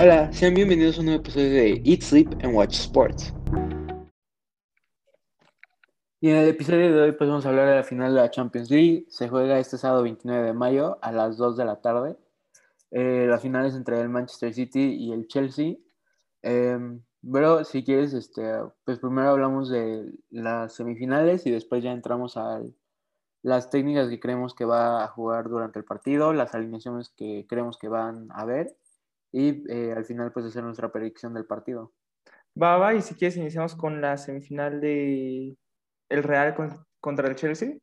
Hola, sean bienvenidos a un nuevo episodio de Eat, Sleep and Watch Sports. Y en el episodio de hoy pues vamos a hablar de la final de la Champions League. Se juega este sábado 29 de mayo a las 2 de la tarde. Eh, la final es entre el Manchester City y el Chelsea. Pero si quieres, este, pues primero hablamos de las semifinales y después ya entramos a las técnicas que creemos que va a jugar durante el partido, las alineaciones que creemos que van a ver y eh, al final pues hacer nuestra predicción del partido. Va, va, y si quieres iniciamos con la semifinal de el Real contra el Chelsea.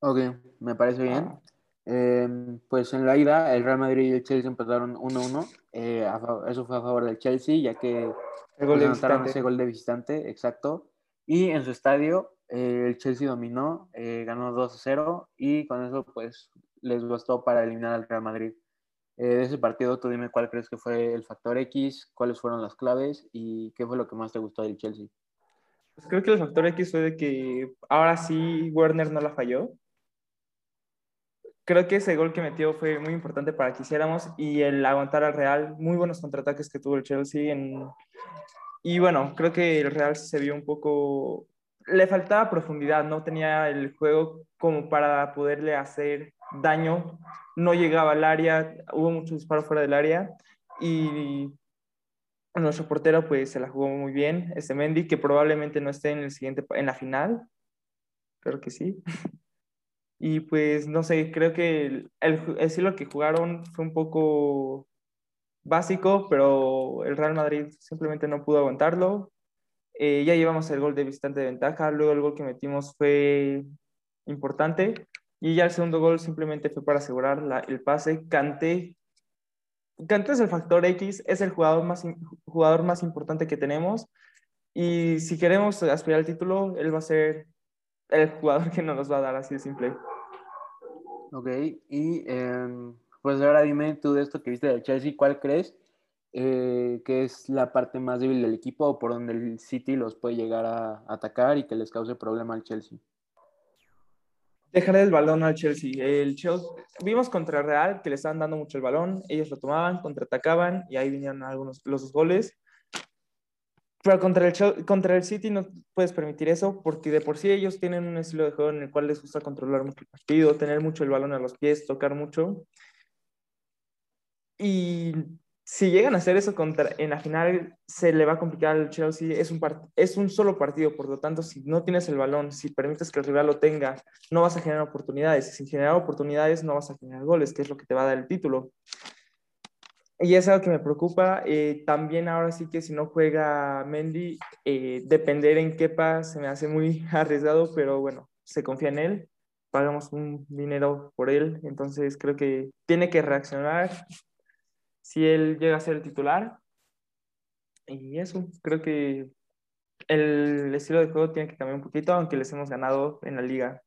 Ok, me parece bien. Em, pues en la ida, el Real Madrid y el Chelsea empataron 1-1. Eh, eso fue a favor del Chelsea, ya que el gol pues, ese gol de visitante, exacto. Y en su estadio, eh, el Chelsea dominó, eh, ganó 2-0 y con eso pues les bastó para eliminar al Real Madrid. De ese partido, tú dime cuál crees que fue el factor X, cuáles fueron las claves y qué fue lo que más te gustó del Chelsea. Pues creo que el factor X fue de que ahora sí Werner no la falló. Creo que ese gol que metió fue muy importante para que hiciéramos y el aguantar al Real, muy buenos contraataques que tuvo el Chelsea. Y bueno, creo que el Real se vio un poco... Le faltaba profundidad, no tenía el juego como para poderle hacer daño, no llegaba al área, hubo muchos disparos fuera del área y nuestro portero pues se la jugó muy bien, este Mendy, que probablemente no esté en el siguiente, en la final, creo que sí. Y pues no sé, creo que el, el que jugaron fue un poco básico, pero el Real Madrid simplemente no pudo aguantarlo. Eh, ya llevamos el gol de visitante de ventaja, luego el gol que metimos fue importante y ya el segundo gol simplemente fue para asegurar el pase. Canté Canté es el factor X, es el jugador más, jugador más importante que tenemos. Y si queremos aspirar al título, él va a ser el jugador que nos va a dar, así de simple. Ok, y em, pues ahora dime tú de esto que viste del Chelsea, ¿cuál crees eh, que es la parte más débil del equipo o por donde el City los puede llegar a atacar y que les cause problema al Chelsea? Dejar el balón al Chelsea. El Chelsea. Vimos contra Real que le estaban dando mucho el balón, ellos lo tomaban, contraatacaban y ahí vinieron algunos los goles. Pero contra el, contra el City no puedes permitir eso porque de por sí ellos tienen un estilo de juego en el cual les gusta controlar mucho el partido, tener mucho el balón a los pies, tocar mucho. Y si llegan a hacer eso contra, en la final, se le va a complicar al Chelsea. Es un, es un solo partido, por lo tanto, si no tienes el balón, si permites que el rival lo tenga, no vas a generar oportunidades. Sin generar oportunidades, no vas a generar goles, que es lo que te va a dar el título. Y es algo que me preocupa. Eh, también ahora sí que si no juega Mendy, eh, depender en pasa se me hace muy arriesgado, pero bueno, se confía en él. Pagamos un dinero por él, entonces creo que tiene que reaccionar si él llega a ser el titular. Y eso, creo que el estilo de juego tiene que cambiar un poquito, aunque les hemos ganado en la liga.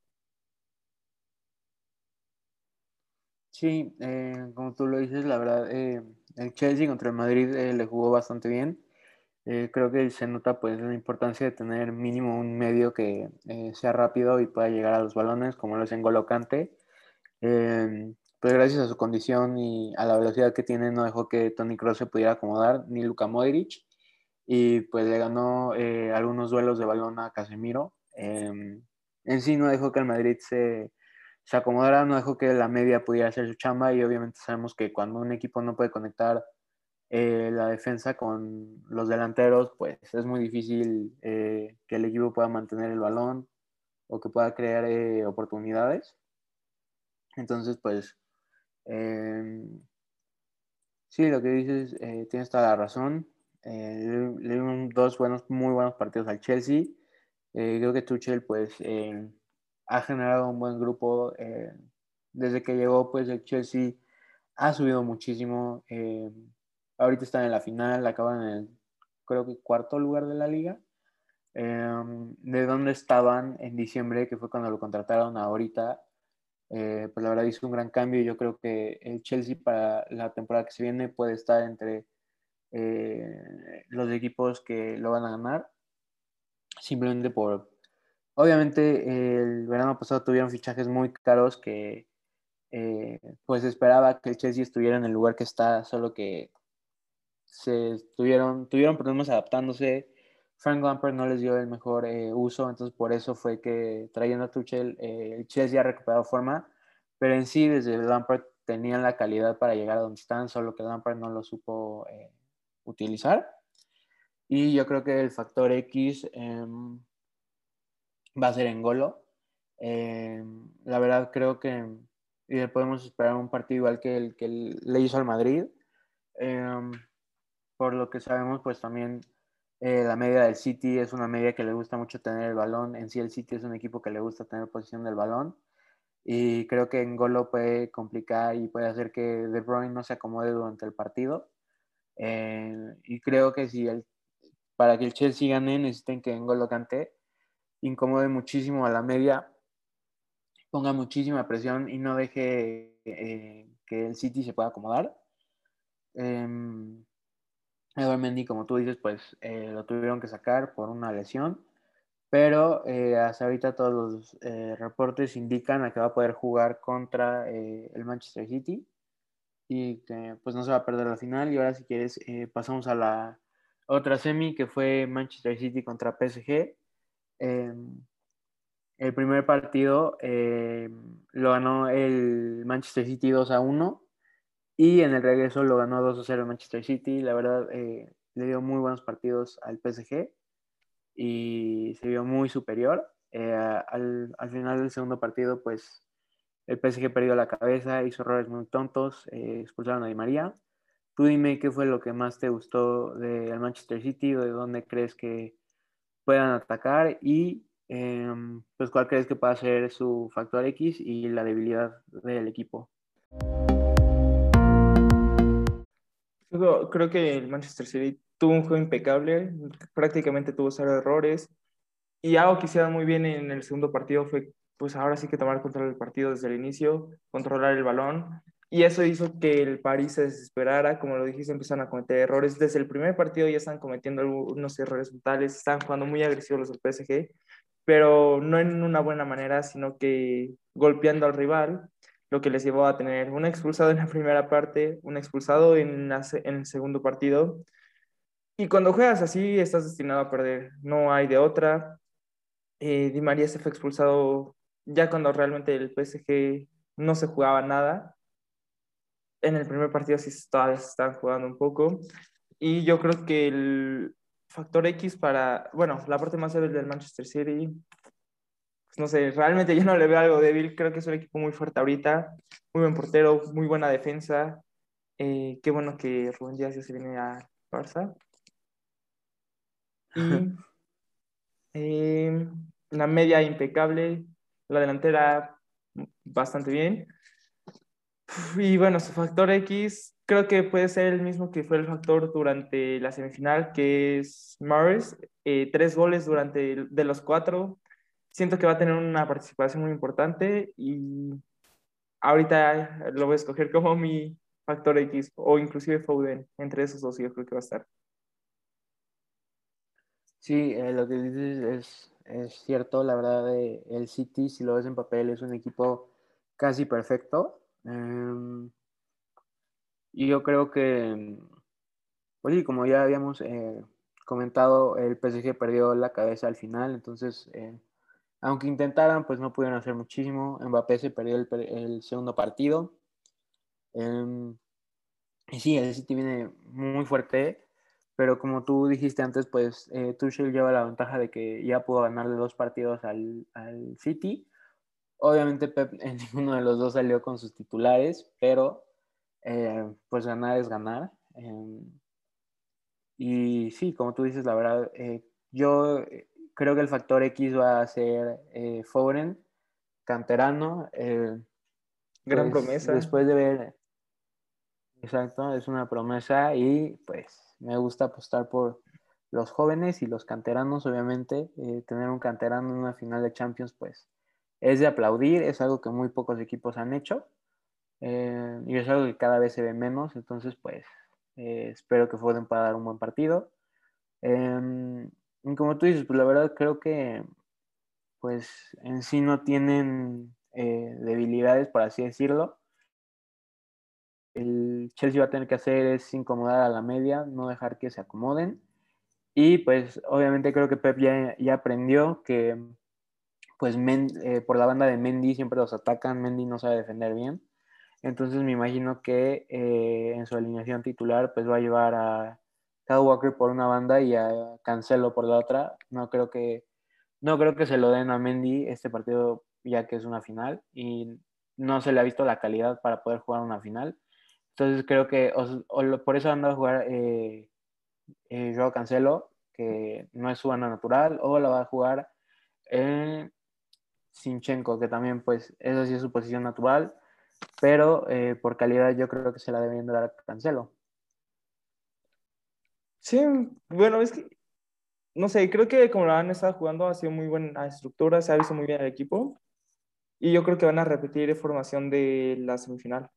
Sí, eh, como tú lo dices, la verdad, eh, el Chelsea contra el Madrid eh, le jugó bastante bien. creo que se nota pues la importancia de tener mínimo un medio que sea rápido y pueda llegar a los balones, como lo es en Golocante pues gracias a su condición y a la velocidad que tiene, no dejó que Tony Kroos se pudiera acomodar, ni Luka Modric, y pues le ganó eh, algunos duelos de balón a Casemiro. Em, en sí no dejó que el Madrid se, se acomodara, no dejó que la media pudiera hacer su chamba, y obviamente sabemos que cuando un equipo no puede conectar eh, la defensa con los delanteros, pues es muy difícil eh, que el equipo pueda mantener el balón o que pueda crear oportunidades. Entonces, pues Em, sí, lo que dices, eh, tienes toda la razón. Eh, le dieron dos buenos, muy buenos partidos al Chelsea. Eh, creo que Tuchel, pues, ha generado un buen grupo. desde que llegó, pues, el Chelsea ha subido muchísimo. ahorita están en la final, acaban en el, creo que, cuarto lugar de la liga. Em, de dónde estaban en diciembre, que fue cuando lo contrataron ahorita, eh, pues la verdad hizo un gran cambio y yo creo que el Chelsea para la temporada que se viene puede estar entre eh, los equipos que lo van a ganar, simplemente por, obviamente el verano pasado tuvieron fichajes muy caros que eh, pues esperaba que el Chelsea estuviera en el lugar que está, solo que se tuvieron, tuvieron problemas adaptándose. Frank Lampard no les dio el mejor eh, uso, entonces por eso fue que trayendo a Tuchel, eh, el Chelsea ha recuperado forma, pero en sí desde Lampard tenían la calidad para llegar a donde están, solo que Lampard no lo supo eh, utilizar. Y yo creo que el factor X em, va a ser en Golo. Em, la verdad creo que podemos esperar un partido igual que el que le hizo al Madrid. Em, por lo que sabemos, pues también eh, la media del City es una media que le gusta mucho tener el balón. En sí el City es un equipo que le gusta tener posición del balón. Y creo que en Golo puede complicar y puede hacer que De Bruyne no se acomode durante el partido. Eh, y creo que si el, para que el Chelsea gane necesiten que en Golo cante incomode muchísimo a la media, ponga muchísima presión y no deje eh, que el City se pueda acomodar. Eh, Edward Mendy, como tú dices, pues eh, lo tuvieron que sacar por una lesión, pero eh, hasta ahorita todos los eh, reportes indican a que va a poder jugar contra el Manchester City y que pues no se va a perder la final. Y ahora si quieres pasamos a la otra semi que fue Manchester City contra PSG. Em, el primer partido lo ganó el Manchester City 2 a 1 y en el regreso lo ganó 2 0 Manchester City. La verdad, eh, le dio muy buenos partidos al PSG y se vio muy superior. Eh, al, al, final del segundo partido, pues el PSG perdió la cabeza, hizo errores muy tontos, eh, expulsaron a Di María. Tú dime qué fue lo que más te gustó del Manchester City de dónde crees que puedan atacar y em, pues cuál crees que pueda ser su factor X y la debilidad del equipo. Creo, que el Manchester City tuvo un juego impecable, prácticamente tuvo cero errores. Y algo que hicieron muy bien en el segundo partido fue, pues ahora sí que tomar control del partido desde el inicio, controlar el balón. Y eso hizo que el París se desesperara, como lo dijiste, empezaron a cometer errores. Desde el primer partido ya están cometiendo unos errores brutales, están jugando muy agresivos los del PSG, pero no en una buena manera, sino que golpeando al rival lo que les llevó a tener un expulsado en la primera parte, un expulsado en, el segundo partido. Y cuando juegas así, estás destinado a perder. No hay de otra. Eh, Di María se fue expulsado ya cuando realmente el PSG no se jugaba nada. En el primer partido sí todavía se estaban jugando un poco. Y yo creo que el factor X para, bueno, la parte más débil del Manchester City pues, no sé, realmente yo no le veo algo débil. Creo que es un equipo muy fuerte ahorita, muy buen portero, muy buena defensa. Eh, qué bueno que Rubén Díaz ya se viene a Barça. Y eh, la media impecable, la delantera bastante bien. Y bueno, su factor X creo que puede ser el mismo que fue el factor durante la semifinal, que es Morris. Eh, tres goles durante de los cuatro, siento que va a tener una participación muy importante y ahorita lo voy a escoger como mi factor X o inclusive Foden, entre esos dos yo creo que va a estar. Sí, eh, lo que dices es, cierto, la verdad, eh, el City, si lo ves en papel, es un equipo casi perfecto. Em, y yo creo que, oye, como ya habíamos eh, comentado, el PSG perdió la cabeza al final, entonces aunque intentaran, pues no pudieron hacer muchísimo. Mbappé se perdió el, segundo partido. Em, y sí, el City viene muy fuerte, pero como tú dijiste antes, pues eh, Tuchel lleva la ventaja de que ya pudo ganarle dos partidos al, City. Obviamente Pep en ninguno de los dos salió con sus titulares, pero eh, pues ganar es ganar. Em, y sí, como tú dices, la verdad, eh, yo creo que el factor X va a ser eh, Foren, canterano. Eh, Gran pues, promesa. Después de ver. Exacto, es una promesa y pues me gusta apostar por los jóvenes y los canteranos, obviamente. Eh, tener un canterano en una final de Champions, pues es de aplaudir, es algo que muy pocos equipos han hecho y es algo que cada vez se ve menos. Entonces, pues espero que Foden pueda dar un buen partido. Em, como tú dices, pues la verdad creo que pues en sí no tienen eh, debilidades, por así decirlo. el Chelsea va a tener que hacer es incomodar a la media, no dejar que se acomoden. Y pues obviamente creo que Pep ya, ya aprendió que pues eh, por la banda de Mendy siempre los atacan, Mendy no sabe defender bien. Entonces me imagino que eh, en su alineación titular pues va a llevar a Walker por una banda y a Cancelo por la otra. No creo que, no creo que se lo den a Mendy este partido ya que es una final y no se le ha visto la calidad para poder jugar una final. Entonces creo que por eso anda a jugar eh, eh, Joao Cancelo, que no es su banda natural, o la va a jugar en Sinchenko, que también pues esa sí es su posición natural, pero eh, por calidad yo creo que se la deben dar a Cancelo. Sí, bueno, es que, no sé, creo que como la han estado jugando ha sido muy buena estructura, se ha visto muy bien el equipo, y yo creo que van a repetir formación de la semifinal.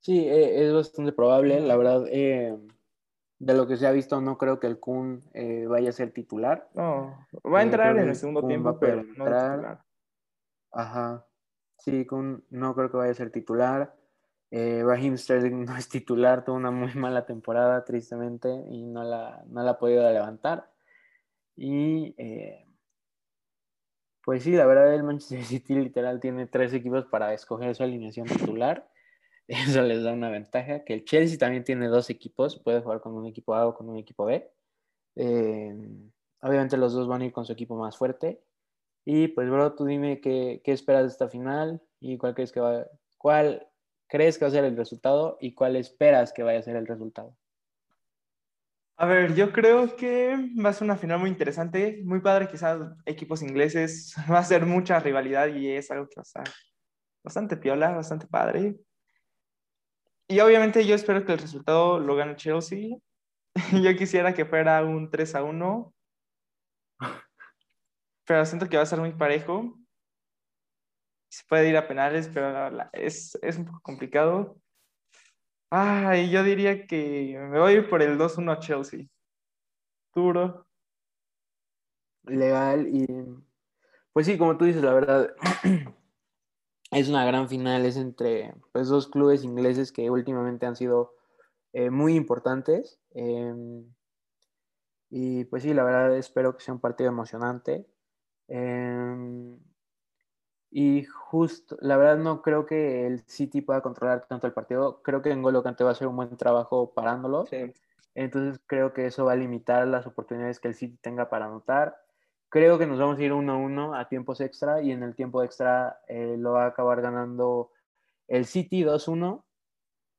Sí, eh, es bastante probable. La verdad, eh, de lo que se ha visto, no creo que el Kun eh, vaya a ser titular. No, va a entrar en el segundo tiempo, pero no titular. Ajá. Sí, Kun no creo que vaya a ser titular. Raheem Sterling no es titular, tuvo una muy mala temporada, tristemente, y no la, no la ha podido levantar. Y pues sí, la verdad, el Manchester City literal tiene tres equipos para escoger su alineación titular Eso les da una ventaja. Que el Chelsea también tiene dos equipos, puede jugar con un equipo A o con un equipo B. Eh, obviamente los dos van a ir con su equipo más fuerte. Y pues, bro, tú dime qué, qué esperas de esta final y cuál crees que va, cuál crees que va a ser el resultado y cuál esperas que vaya a ser el resultado. A ver, yo creo que va a ser una final muy interesante, muy padre, quizás equipos ingleses, va a ser mucha rivalidad y es algo que va a estar bastante piola, bastante padre. Y obviamente yo espero que el resultado lo gane Chelsea. yo quisiera que fuera un 3 a 1. Pero siento que va a ser muy parejo. Se puede ir a penales, pero es, es un poco complicado. Ay, yo diría que me voy a ir por el 2-1 a Chelsea. Duro. Legal y pues sí, como tú dices, la verdad, es una gran final, es entre pues, dos clubes ingleses que últimamente han sido eh, muy importantes. Em, y pues sí, la verdad espero que sea un partido emocionante. Em, y justo, la verdad no creo que el City pueda controlar tanto el partido. Creo que en Golo Kante va a hacer un buen trabajo parándolo. Entonces creo que eso va a limitar las oportunidades que el City tenga para anotar. Creo que nos vamos a ir 1-1 a tiempos extra y en el tiempo extra eh, lo va a acabar ganando el City 2-1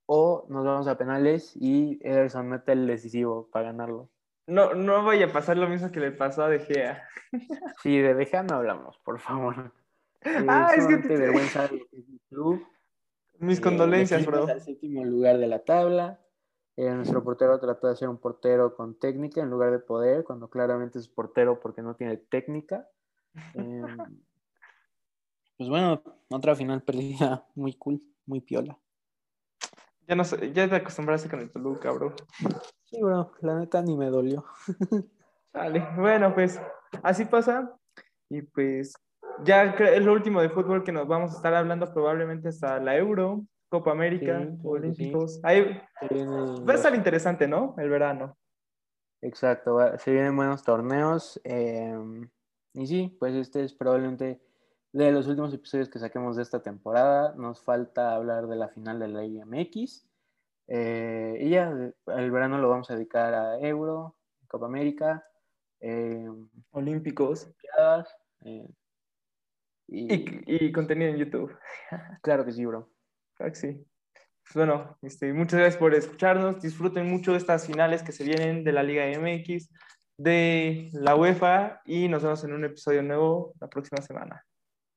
o nos vamos a penales y Ederson mete el decisivo para ganarlo. No, no vaya a pasar lo mismo que le pasó a De Gea. Sí, de De Gea no hablamos, por favor. Ah, es que te... vergüenza de club. Mis condolencias, bro. Al séptimo lugar de la tabla. Eh, nuestro portero trató de ser un portero con técnica en lugar de poder, cuando claramente es portero porque no tiene técnica. Em, pues bueno, otra final perdida muy cool, muy piola. Ya no sé, ya te acostumbraste con el Toluca, bro. Sí, bro, la neta ni me dolió. Vale, bueno, pues así pasa. Y pues ya es lo último de fútbol que nos vamos a estar hablando probablemente hasta la Euro. Copa América, Olímpicos. Ahí va a estar interesante, ¿no? El verano. Exacto, se vienen buenos torneos. Em, y sí, pues este es probablemente de los últimos episodios que saquemos de esta temporada. Nos falta hablar de la final de la IMX. Eh, y ya, el verano lo vamos a dedicar a Euro, Copa América, em, Olímpicos. Y, y contenido en YouTube. Claro que sí, bro. Sí. Pues bueno, este, muchas gracias por escucharnos. Disfruten mucho de estas finales que se vienen de la Liga MX, de la UEFA y nos vemos en un episodio nuevo la próxima semana.